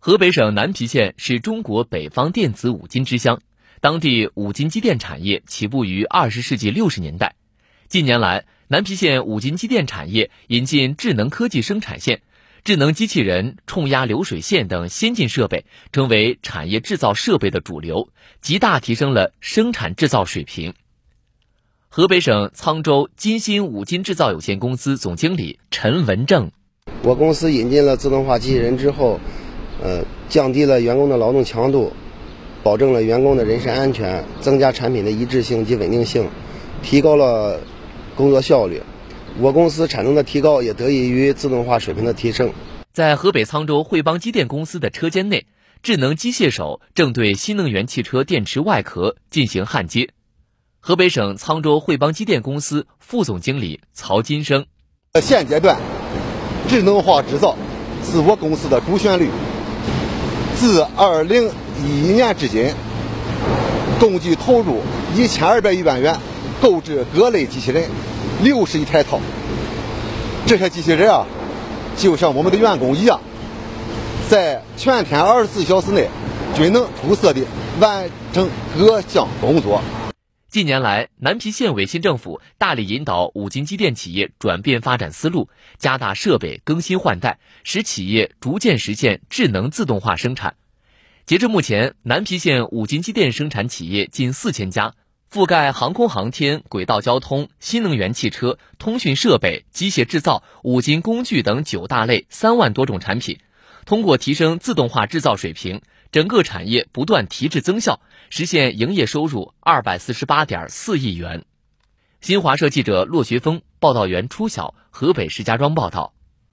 河北省南皮县是中国北方电子五金之乡，当地五金机电产业起步于二十世纪六十年代。近年来，南皮县五金机电产业引进智能科技生产线、智能机器人、冲压流水线等先进设备，成为产业制造设备的主流，极大提升了生产制造水平。河北省沧州金鑫五金制造有限公司总经理陈文正：我公司引进了自动化机器人之后。呃，降低了员工的劳动强度，保证了员工的人身安全，增加产品的一致性及稳定性，提高了工作效率。我公司产能的提高也得益于自动化水平的提升。在河北沧州汇邦机电公司的车间内，智能机械手正对新能源汽车电池外壳进行焊接。河北省沧州汇邦机电公司副总经理曹金生：现阶段，智能化制造是我公司的主旋律。自二零一一年至今，共计投入一千二百余万元，购置各类机器人六十一台套。这些机器人啊，就像我们的员工一样，在全天二十四小时内均能出色的完成各项工作。近年来，南皮县委新政府大力引导五金机电企业转变发展思路，加大设备更新换代，使企业逐渐实现智能自动化生产。截至目前，南皮县五金机电生产企业近四千家，覆盖航空航天、轨道交通、新能源汽车、通讯设备、机械制造、五金工具等九大类三万多种产品。通过提升自动化制造水平。整个产业不断提质增效，实现营业收入二百四十八点四亿元。新华社记者骆学峰、报道员初晓，河北石家庄报道。